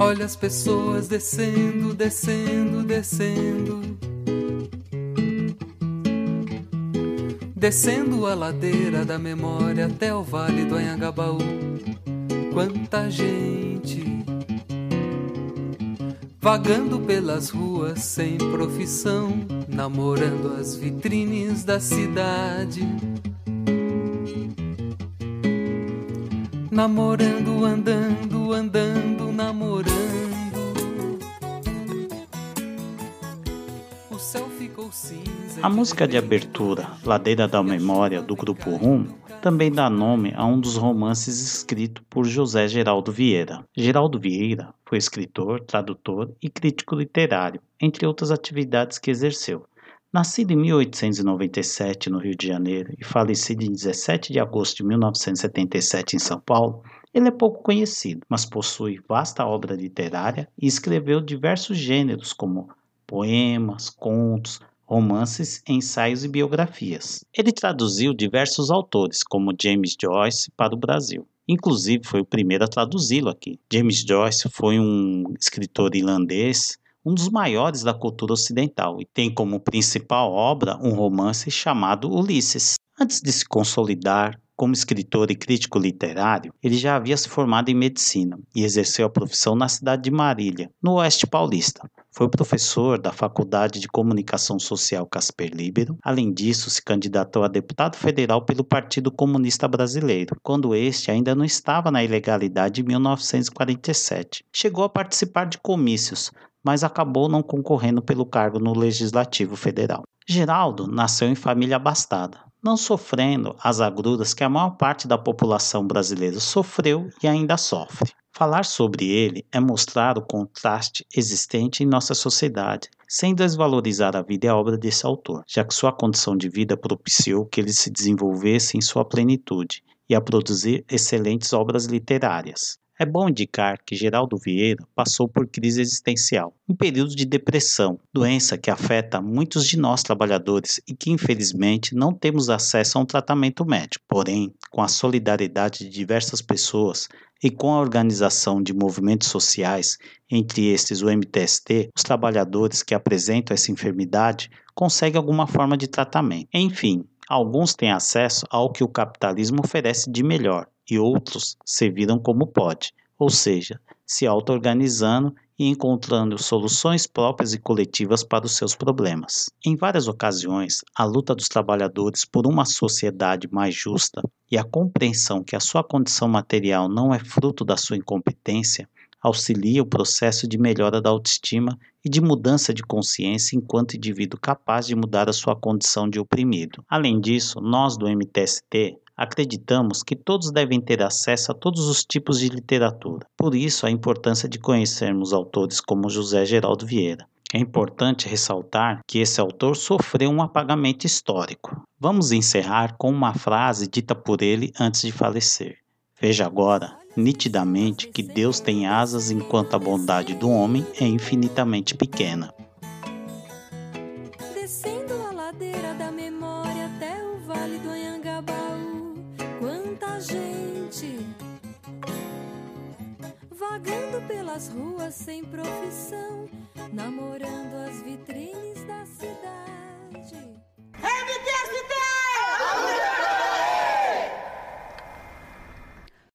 Olha as pessoas descendo, descendo, descendo. Descendo a ladeira da memória até o vale do Anhangabaú. Quanta gente vagando pelas ruas sem profissão, namorando as vitrines da cidade. Namorando, andando, andando, namorando. A música de abertura, Ladeira da Memória, do grupo Rum, também dá nome a um dos romances escrito por José Geraldo Vieira. Geraldo Vieira foi escritor, tradutor e crítico literário, entre outras atividades que exerceu. Nascido em 1897 no Rio de Janeiro e falecido em 17 de agosto de 1977 em São Paulo, ele é pouco conhecido, mas possui vasta obra literária e escreveu diversos gêneros como poemas, contos, romances, ensaios e biografias. Ele traduziu diversos autores, como James Joyce, para o Brasil. Inclusive, foi o primeiro a traduzi-lo aqui. James Joyce foi um escritor irlandês um dos maiores da cultura ocidental e tem como principal obra um romance chamado Ulisses. Antes de se consolidar como escritor e crítico literário, ele já havia se formado em medicina e exerceu a profissão na cidade de Marília, no oeste paulista. Foi professor da Faculdade de Comunicação Social Casper Libero. Além disso, se candidatou a deputado federal pelo Partido Comunista Brasileiro, quando este ainda não estava na ilegalidade em 1947. Chegou a participar de comícios, mas acabou não concorrendo pelo cargo no Legislativo Federal. Geraldo nasceu em família abastada, não sofrendo as agruras que a maior parte da população brasileira sofreu e ainda sofre. Falar sobre ele é mostrar o contraste existente em nossa sociedade, sem desvalorizar a vida e a obra desse autor, já que sua condição de vida propiciou que ele se desenvolvesse em sua plenitude e a produzir excelentes obras literárias. É bom indicar que Geraldo Vieira passou por crise existencial, um período de depressão, doença que afeta muitos de nós trabalhadores e que infelizmente não temos acesso a um tratamento médico. Porém, com a solidariedade de diversas pessoas e com a organização de movimentos sociais, entre estes o MTST, os trabalhadores que apresentam essa enfermidade conseguem alguma forma de tratamento. Enfim, alguns têm acesso ao que o capitalismo oferece de melhor e outros se viram como pode, ou seja, se auto-organizando e encontrando soluções próprias e coletivas para os seus problemas. Em várias ocasiões, a luta dos trabalhadores por uma sociedade mais justa e a compreensão que a sua condição material não é fruto da sua incompetência auxilia o processo de melhora da autoestima e de mudança de consciência enquanto indivíduo capaz de mudar a sua condição de oprimido. Além disso, nós do MTST acreditamos que todos devem ter acesso a todos os tipos de literatura. Por isso, a importância de conhecermos autores como José Geraldo Vieira. É importante ressaltar que esse autor sofreu um apagamento histórico. Vamos encerrar com uma frase dita por ele antes de falecer. Veja agora, nitidamente, que Deus tem asas enquanto a bondade do homem é infinitamente pequena. Descendo a ladeira da memória até o vale do Anhangabaú, quanta gente vagando pelas ruas sem profissão, namorando as vitrines da cidade.